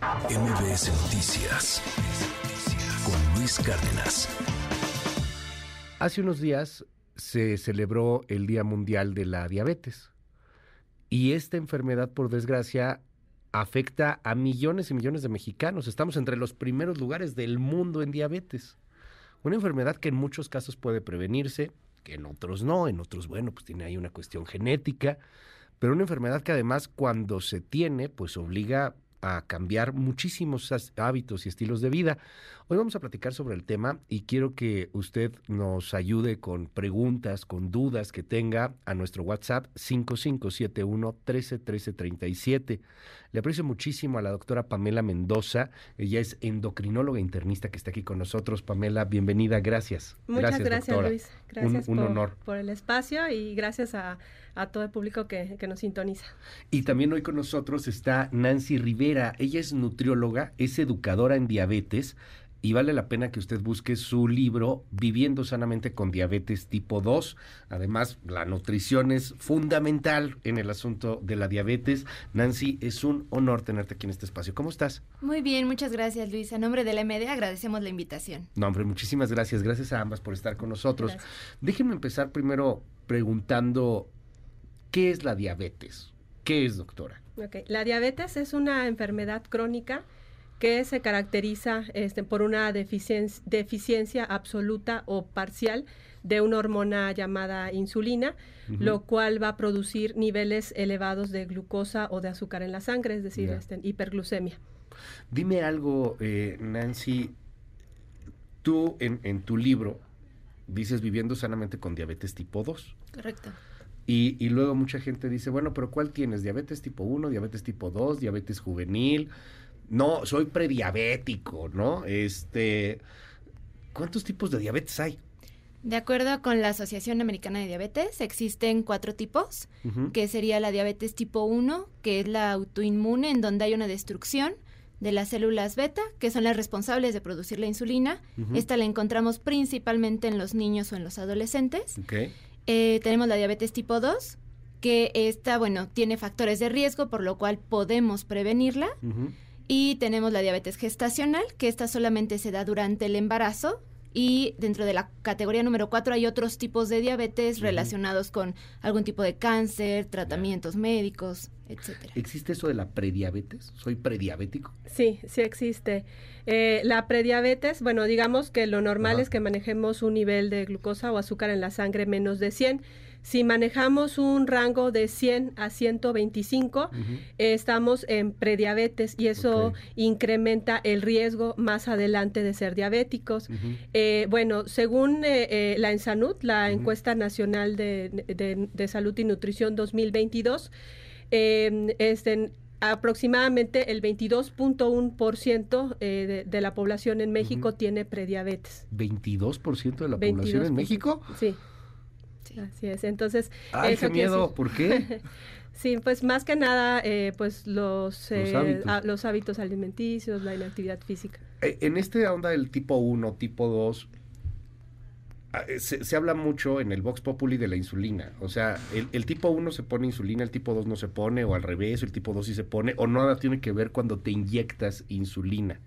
MBS Noticias con Luis Cárdenas. Hace unos días se celebró el Día Mundial de la Diabetes y esta enfermedad, por desgracia, afecta a millones y millones de mexicanos. Estamos entre los primeros lugares del mundo en diabetes. Una enfermedad que en muchos casos puede prevenirse, que en otros no, en otros, bueno, pues tiene ahí una cuestión genética, pero una enfermedad que además cuando se tiene, pues obliga a cambiar muchísimos hábitos y estilos de vida. Hoy vamos a platicar sobre el tema y quiero que usted nos ayude con preguntas, con dudas que tenga a nuestro WhatsApp 5571 131337. Le aprecio muchísimo a la doctora Pamela Mendoza. Ella es endocrinóloga internista que está aquí con nosotros. Pamela, bienvenida. Gracias. Muchas gracias, Luis. Gracias un, honor. por el espacio y gracias a a todo el público que, que, nos sintoniza. Y también hoy con nosotros está Nancy Rivera. Ella es nutrióloga, es educadora en diabetes y vale la pena que usted busque su libro Viviendo sanamente con diabetes tipo 2. Además, la nutrición es fundamental en el asunto de la diabetes. Nancy, es un honor tenerte aquí en este espacio. ¿Cómo estás? Muy bien, muchas gracias Luis. A nombre de la MD agradecemos la invitación. No, hombre, muchísimas gracias. Gracias a ambas por estar con nosotros. Déjenme empezar primero preguntando ¿Qué es la diabetes? ¿Qué es, doctora? La diabetes es una enfermedad crónica que se caracteriza este, por una deficiencia, deficiencia, absoluta o parcial de una hormona llamada insulina, lo cual va a producir niveles elevados de glucosa o de azúcar en la sangre, es decir, este, hiperglucemia. Dime algo, eh, Nancy, tú en, en tu libro dices viviendo sanamente con diabetes tipo 2. Correcto. Y, luego mucha gente dice, bueno, pero ¿cuál tienes? ¿Diabetes tipo 1, diabetes tipo 2, diabetes juvenil? No, soy prediabético, ¿no? Este, ¿cuántos tipos de diabetes hay? De acuerdo con la Asociación Americana de Diabetes, existen cuatro tipos, que sería la diabetes tipo 1, que es la autoinmune, en donde hay una destrucción de las células beta, que son las responsables de producir la insulina. Esta la encontramos principalmente en los niños o en los adolescentes. Okay. Eh, tenemos la diabetes tipo 2, que esta, bueno, tiene factores de riesgo, por lo cual podemos prevenirla. Y tenemos la diabetes gestacional, que esta solamente se da durante el embarazo. Y dentro de la categoría número 4 hay otros tipos de diabetes relacionados con algún tipo de cáncer, tratamientos médicos, etcétera. ¿Existe eso de la prediabetes? ¿Soy prediabético? Sí, sí existe. Eh, la prediabetes, bueno, digamos que lo normal es que manejemos un nivel de glucosa o azúcar en la sangre menos de 100. Si manejamos un rango de 100 a 125, estamos en prediabetes y eso incrementa el riesgo más adelante de ser diabéticos. Eh, bueno, según eh, la ENSANUD, la Encuesta Nacional de, de Salud y Nutrición 2022, eh, este, aproximadamente el 22.1% eh, de, de la población en México tiene prediabetes. ¿22% de la población en México? Sí. Así es. Entonces, Ay, qué miedo, ¿por qué? sí, pues más que nada, eh, pues los, los, hábitos. los hábitos alimenticios, la inactividad física. En este onda del tipo 1, tipo 2, Ah, eh, se, habla mucho en el Vox Populi de la insulina. O sea, el, tipo 1 se pone insulina, el tipo 2 no se pone, o al revés, el tipo 2 sí se pone, o nada tiene que ver cuando te inyectas insulina.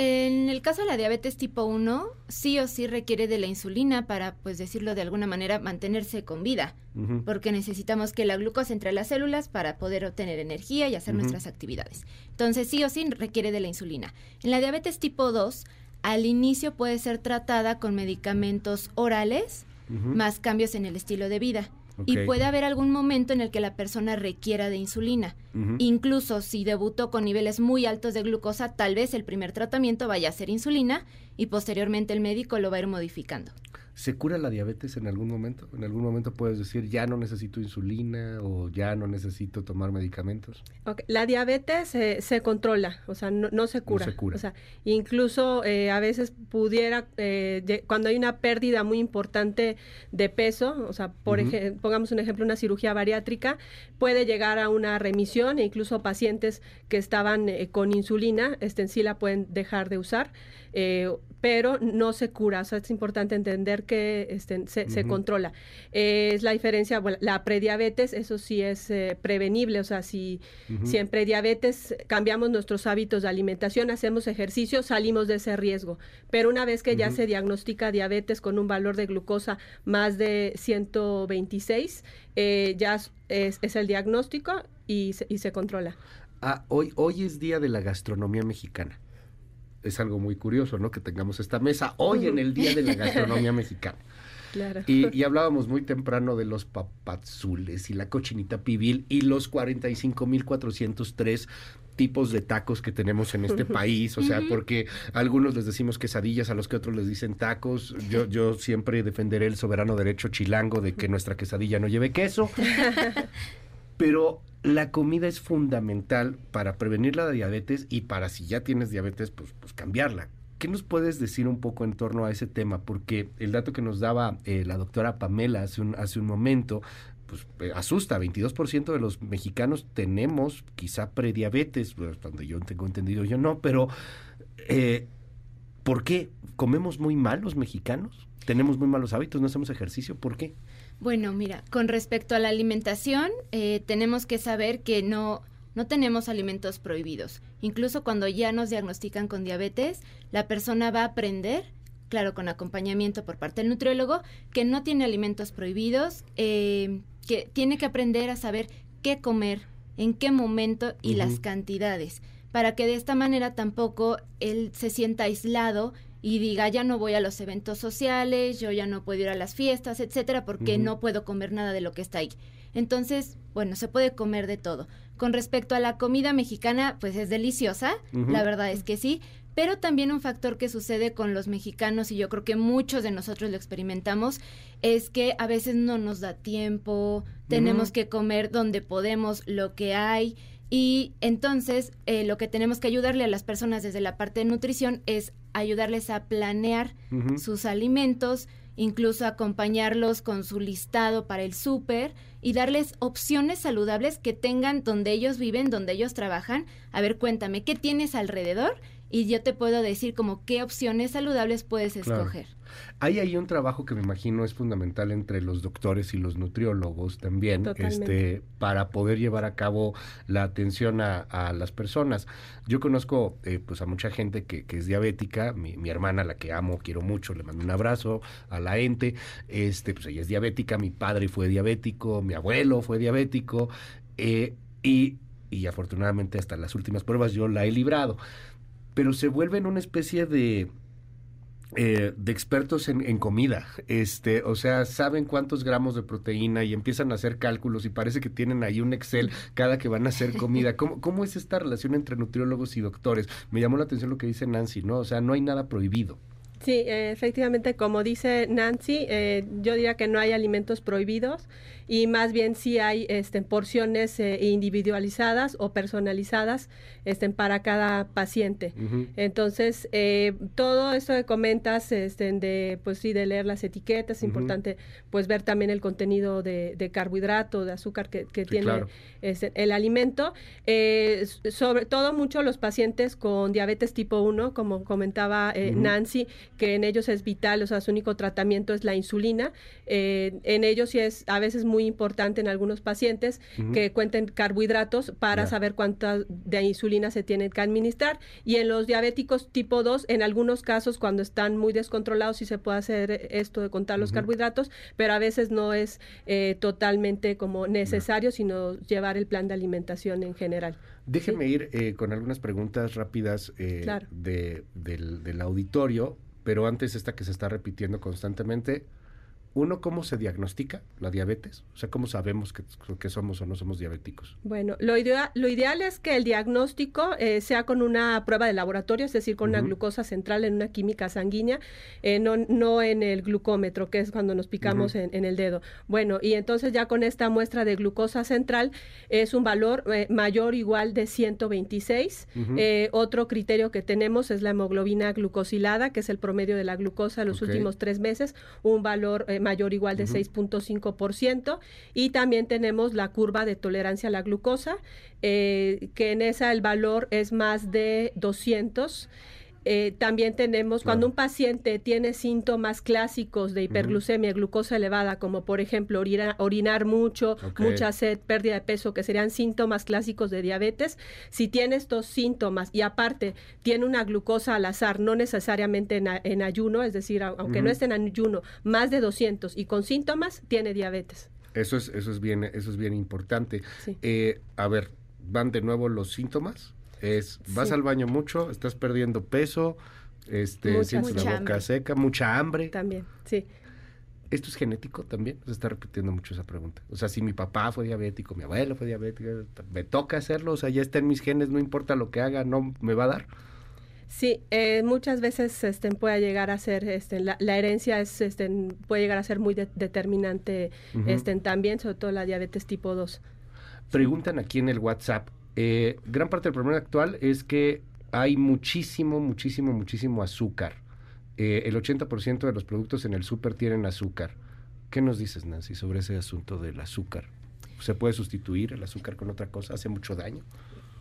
En el caso de la diabetes tipo 1, sí o sí requiere de la insulina para, pues decirlo de alguna manera, mantenerse con vida, porque necesitamos que la glucosa entre las células para poder obtener energía y hacer nuestras actividades. Entonces, sí o sí requiere de la insulina. En la diabetes tipo 2, al inicio puede ser tratada con medicamentos orales más cambios en el estilo de vida. Y puede haber algún momento en el que la persona requiera de insulina. Incluso si debutó con niveles muy altos de glucosa, tal vez el primer tratamiento vaya a ser insulina y posteriormente el médico lo va a ir modificando. ¿Se cura la diabetes en algún momento? ¿En algún momento puedes decir ya no necesito insulina o ya no necesito tomar medicamentos? La diabetes se controla, o sea, no, se cura. se cura. O sea, incluso eh, a veces pudiera, eh, cuando hay una pérdida muy importante de peso, o sea, por ejemplo, pongamos un ejemplo, una cirugía bariátrica, puede llegar a una remisión e incluso pacientes que estaban eh, con insulina, este, en sí la pueden dejar de usar. pero no se cura. O sea, es importante entender que este, se, controla. es la diferencia, bueno, la prediabetes, eso sí es eh, prevenible, o sea, si, si en prediabetes cambiamos nuestros hábitos de alimentación, hacemos ejercicio, salimos de ese riesgo. Pero una vez que ya se diagnostica diabetes con un valor de glucosa más de 126, eh, ya es, es, el diagnóstico y se, y se controla. Ah, hoy, hoy es día de la gastronomía mexicana es algo muy curioso, ¿no? Que tengamos esta mesa hoy en el Día de la Gastronomía Mexicana. Claro. Y, hablábamos muy temprano de los papazules y la cochinita pibil y los 45.403 tipos de tacos que tenemos en este país, o sea, porque a algunos les decimos quesadillas, a los que otros les dicen tacos. Yo, yo siempre defenderé el soberano derecho chilango de que nuestra quesadilla no lleve queso. Pero la comida es fundamental para prevenir la diabetes y para si ya tienes diabetes, pues, pues cambiarla. ¿Qué nos puedes decir un poco en torno a ese tema? Porque el dato que nos daba eh, la doctora Pamela hace un, momento, pues eh, asusta, 22% de los mexicanos tenemos quizá prediabetes, pues, donde yo tengo entendido yo no, pero eh, ¿por qué? ¿Comemos muy mal los mexicanos? ¿Tenemos muy malos hábitos? ¿No hacemos ejercicio? ¿Por qué? Bueno, mira, con respecto a la alimentación, eh, tenemos que saber que no, no tenemos alimentos prohibidos. Incluso cuando ya nos diagnostican con diabetes, la persona va a aprender, claro, con acompañamiento por parte del nutriólogo, que no tiene alimentos prohibidos, eh, que tiene que aprender a saber qué comer, en qué momento y las cantidades, para que de esta manera tampoco él se sienta aislado y diga ya no voy a los eventos sociales, yo ya no puedo ir a las fiestas, etcétera, porque no puedo comer nada de lo que está ahí. Entonces, bueno, se puede comer de todo. Con respecto a la comida mexicana, pues es deliciosa, la verdad es que sí, pero también un factor que sucede con los mexicanos y yo creo que muchos de nosotros lo experimentamos es que a veces no nos da tiempo, tenemos que comer donde podemos lo que hay y entonces eh, lo que tenemos que ayudarle a las personas desde la parte de nutrición es ayudarles a planear sus alimentos, incluso acompañarlos con su listado para el súper y darles opciones saludables que tengan donde ellos viven, donde ellos trabajan. A ver, cuéntame, ¿qué tienes alrededor? Y yo te puedo decir como qué opciones saludables puedes escoger. Hay ahí un trabajo que me imagino es fundamental entre los doctores y los nutriólogos también, este, para poder llevar a cabo la atención a, las personas. Yo conozco eh, pues a mucha gente que, es diabética, mi, hermana, la que amo, quiero mucho, le mando un abrazo, a la ente, este, pues ella es diabética, mi padre fue diabético, mi abuelo fue diabético, eh, y, y afortunadamente hasta las últimas pruebas yo la he librado. Pero se vuelve en una especie de eh, de expertos en, comida, este, o sea, saben cuántos gramos de proteína y empiezan a hacer cálculos y parece que tienen ahí un Excel cada que van a hacer comida. ¿Cómo, cómo es esta relación entre nutriólogos y doctores? Me llamó la atención lo que dice Nancy, ¿no? O sea, no hay nada prohibido. Sí, efectivamente, como dice Nancy, eh, yo diría que no hay alimentos prohibidos y más bien sí hay este, porciones eh, individualizadas o personalizadas este, para cada paciente. Entonces, eh, todo esto que comentas, este, de, pues sí, de leer las etiquetas, es importante pues ver también el contenido de, carbohidrato, de azúcar que, tiene este, el alimento. sobre todo mucho los pacientes con diabetes tipo 1, como comentaba Nancy, que en ellos es vital, o sea, su único tratamiento es la insulina. Eh, en ellos sí es a veces muy importante en algunos pacientes que cuenten carbohidratos para saber cuánta de insulina se tienen que administrar. Y en los diabéticos tipo 2, en algunos casos, cuando están muy descontrolados, sí se puede hacer esto de contar los carbohidratos, pero a veces no es eh, totalmente como necesario, sino llevar el plan de alimentación en general. Déjeme ir eh, con algunas preguntas rápidas de, del, del auditorio pero antes esta que se está repitiendo constantemente, uno, ¿cómo se diagnostica la diabetes? O sea, ¿cómo sabemos que, que somos o no somos diabéticos? Bueno, lo, idea, lo ideal es que el diagnóstico eh, sea con una prueba de laboratorio, es decir, con una glucosa central en una química sanguínea, eh, no, no en el glucómetro, que es cuando nos picamos en, el dedo. Bueno, y entonces ya con esta muestra de glucosa central es un valor eh, mayor o igual de 126. otro criterio que tenemos es la hemoglobina glucosilada, que es el promedio de la glucosa en los últimos tres meses, un valor mayor o igual de 6.5%. Y también tenemos la curva de tolerancia a la glucosa, eh, que en esa el valor es más de 200. Eh, también tenemos, cuando un paciente tiene síntomas clásicos de hiperglucemia, glucosa elevada, como por ejemplo orinar mucho, mucha sed, pérdida de peso, que serían síntomas clásicos de diabetes, si tiene estos síntomas y aparte tiene una glucosa al azar, no necesariamente en, ayuno, es decir, aunque no esté en ayuno, más de 200 y con síntomas, tiene diabetes. Eso es, eso es bien, eso es bien importante. Eh, a ver, van de nuevo los síntomas. Es, vas al baño mucho, estás perdiendo peso, este, sientes la boca seca, mucha hambre. También, sí. ¿Esto es genético también? Se está repitiendo mucho esa pregunta. O sea, si mi papá fue diabético, mi abuelo fue diabético, me toca hacerlo, o sea, ya está en mis genes, no importa lo que haga, no me va a dar. Sí, eh, muchas veces este, puede llegar a ser, este, la, herencia es, este, puede llegar a ser muy determinante este, también, sobre todo la diabetes tipo 2. Preguntan aquí en el WhatsApp, eh, gran parte del problema actual es que hay muchísimo, muchísimo, muchísimo azúcar. Eh, el 80% de los productos en el súper tienen azúcar. ¿Qué nos dices, Nancy, sobre ese asunto del azúcar? ¿Se puede sustituir el azúcar con otra cosa? ¿Hace mucho daño?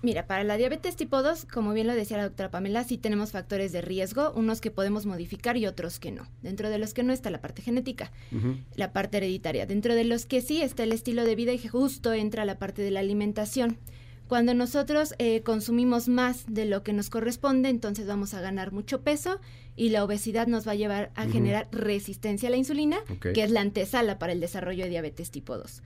Mira, para la diabetes tipo 2, como bien lo decía la doctora Pamela, sí tenemos factores de riesgo, unos que podemos modificar y otros que no. Dentro de los que no está la parte genética, la parte hereditaria. Dentro de los que sí está el estilo de vida y justo entra la parte de la alimentación. Cuando nosotros eh, consumimos más de lo que nos corresponde, entonces vamos a ganar mucho peso y la obesidad nos va a llevar a generar resistencia a la insulina, que es la antesala para el desarrollo de diabetes tipo 2.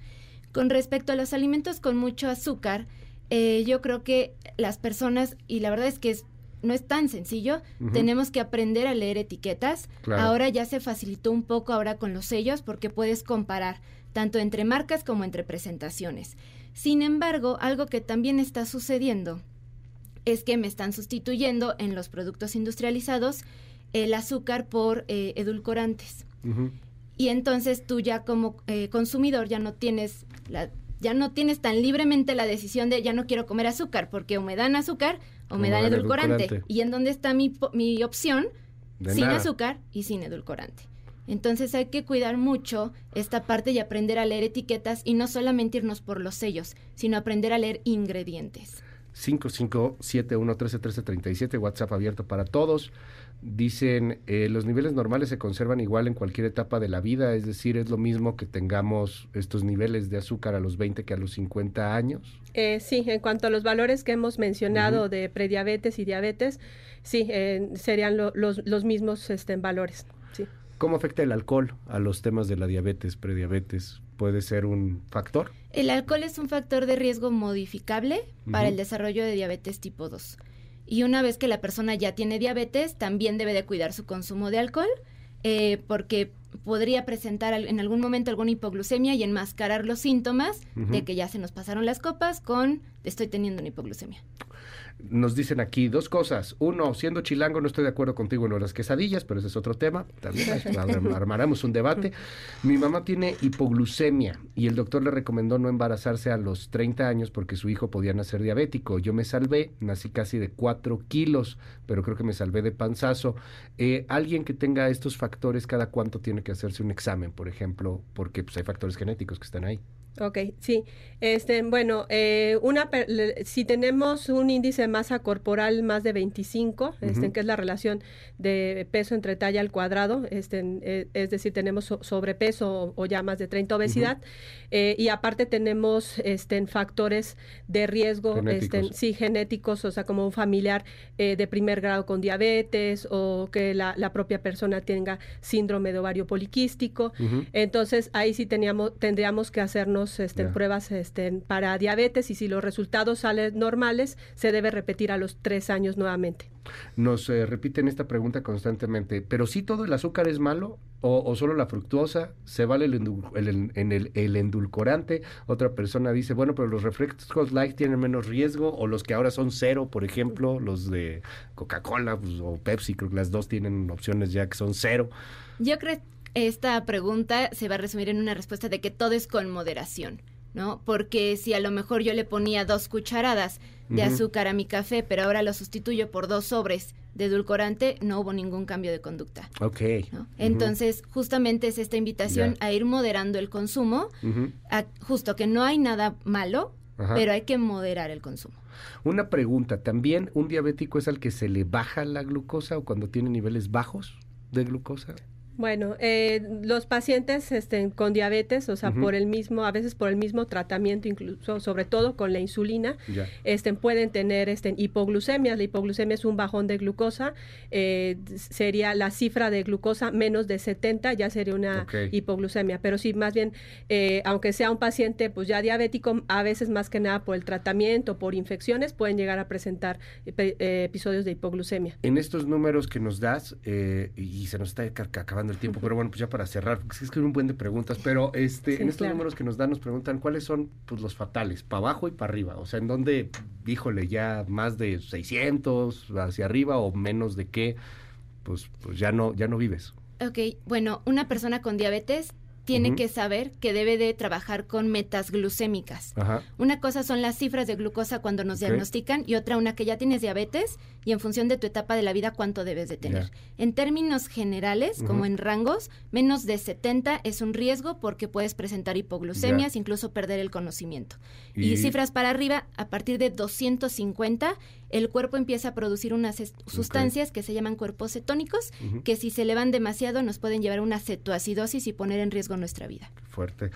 Con respecto a los alimentos con mucho azúcar, eh, yo creo que las personas, y la verdad es que no es tan sencillo, tenemos que aprender a leer etiquetas. Ahora ya se facilitó un poco ahora con los sellos porque puedes comparar tanto entre marcas como entre presentaciones. Sin embargo, algo que también está sucediendo es que me están sustituyendo en los productos industrializados el azúcar por eh, edulcorantes. Y entonces tú ya como eh, consumidor ya no tienes la, ya no tienes tan libremente la decisión de ya no quiero comer azúcar, porque o me dan azúcar o me dan edulcorante. ¿Y en dónde está mi, mi opción? sin azúcar y sin edulcorante. Entonces hay que cuidar mucho esta parte y aprender a leer etiquetas y no solamente irnos por los sellos, sino aprender a leer ingredientes. 5571131337, WhatsApp abierto para todos. Dicen, eh, los niveles normales se conservan igual en cualquier etapa de la vida, es decir, es lo mismo que tengamos estos niveles de azúcar a los 20 que a los 50 años. Eh, sí, en cuanto a los valores que hemos mencionado de prediabetes y diabetes, sí, eh, serían los, los mismos este, valores. Sí. ¿Cómo afecta el alcohol a los temas de la diabetes, prediabetes? ¿Puede ser un factor? El alcohol es un factor de riesgo modificable para el desarrollo de diabetes tipo 2. Y una vez que la persona ya tiene diabetes, también debe de cuidar su consumo de alcohol, eh, porque podría presentar en algún momento alguna hipoglucemia y enmascarar los síntomas de que ya se nos pasaron las copas con estoy teniendo una hipoglucemia nos dicen aquí dos cosas. Uno, siendo chilango no estoy de acuerdo contigo en las quesadillas, pero ese es otro tema. También armaremos un debate. Mi mamá tiene hipoglucemia y el doctor le recomendó no embarazarse a los 30 años porque su hijo podía nacer diabético. Yo me salvé, nací casi de 4 kilos, pero creo que me salvé de panzazo. Eh, alguien que tenga estos factores, ¿cada cuánto tiene que hacerse un examen, por ejemplo? Porque pues, hay factores genéticos que están ahí. Ok, sí. Este, bueno, eh, una, si tenemos un índice de masa corporal más de 25, este, que es la relación de peso entre talla al cuadrado, este, eh, es decir, tenemos sobrepeso o, ya más de 30 obesidad, eh, y aparte tenemos este, factores de riesgo, genéticos. Este, sí, genéticos, o sea, como un familiar de primer grado con diabetes o que la, la, propia persona tenga síndrome de ovario poliquístico. Entonces, ahí sí teníamos, tendríamos que hacernos este, pruebas este, para diabetes y si los resultados salen normales, se debe repetir a los tres años nuevamente. Nos eh, repiten esta pregunta constantemente, pero si todo el azúcar es malo o, solo la fructuosa, se vale el, en el, el, endulcorante. Otra persona dice, bueno, pero los refrescos light tienen menos riesgo o los que ahora son cero, por ejemplo, los de Coca-Cola pues, o Pepsi, creo que las dos tienen opciones ya que son cero. Yo creo esta pregunta se va a resumir en una respuesta de que todo es con moderación, ¿no? Porque si a lo mejor yo le ponía dos cucharadas de azúcar a mi café, pero ahora lo sustituyo por dos sobres de edulcorante, no hubo ningún cambio de conducta. Ok. Entonces, justamente es esta invitación a ir moderando el consumo, justo que no hay nada malo, pero hay que moderar el consumo. Una pregunta, ¿también un diabético es al que se le baja la glucosa o cuando tiene niveles bajos de glucosa? Bueno, eh, los pacientes este, con diabetes, o sea, por el mismo, a veces por el mismo tratamiento, incluso sobre todo con la insulina, este, pueden tener este, hipoglucemia. La hipoglucemia es un bajón de glucosa, eh, sería la cifra de glucosa menos de 70, ya sería una hipoglucemia. Pero sí, más bien, eh, aunque sea un paciente pues ya diabético, a veces más que nada por el tratamiento, por infecciones, pueden llegar a presentar episodios de hipoglucemia. En estos números que nos das, y se nos está acabando el tiempo, pero bueno, pues ya para cerrar, porque es que es un buen de preguntas, pero este, en estos números que nos dan nos preguntan cuáles son pues los fatales, para abajo y para arriba, o sea, en donde, híjole, ya más de 600 hacia arriba o menos de qué, pues, pues ya no, ya no vives. Ok, bueno, una persona con diabetes tiene que saber que debe de trabajar con metas glucémicas. Una cosa son las cifras de glucosa cuando nos diagnostican y otra una que ya tienes diabetes y en función de tu etapa de la vida cuánto debes de tener. En términos generales, como en rangos, menos de 70 es un riesgo porque puedes presentar hipoglucemias, incluso perder el conocimiento. Y... cifras para arriba, a partir de 250 el cuerpo empieza a producir unas sustancias que se llaman cuerpos cetónicos, que si se elevan demasiado nos pueden llevar a una cetoacidosis y poner en riesgo nuestra vida. fuerte.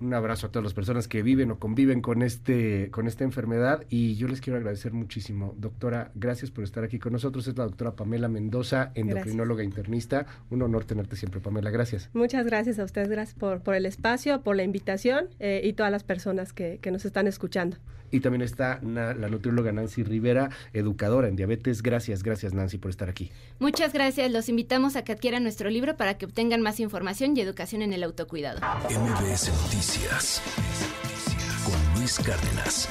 Un abrazo a todas las personas que viven o conviven con este con esta enfermedad y yo les quiero agradecer muchísimo. Doctora, gracias por estar aquí con nosotros. Es la doctora Pamela Mendoza, endocrinóloga internista. Un honor tenerte siempre, Pamela. Gracias. Muchas gracias a ustedes. Gracias por, por el espacio, por la invitación eh, y todas las personas que, que nos están escuchando. Y también está la nutrióloga Nancy Rivera, educadora en diabetes. Gracias, gracias Nancy por estar aquí. Muchas gracias. Los invitamos a que adquieran nuestro libro para que obtengan más información y educación en el autocuidado. MBS Con Luis Cárdenas.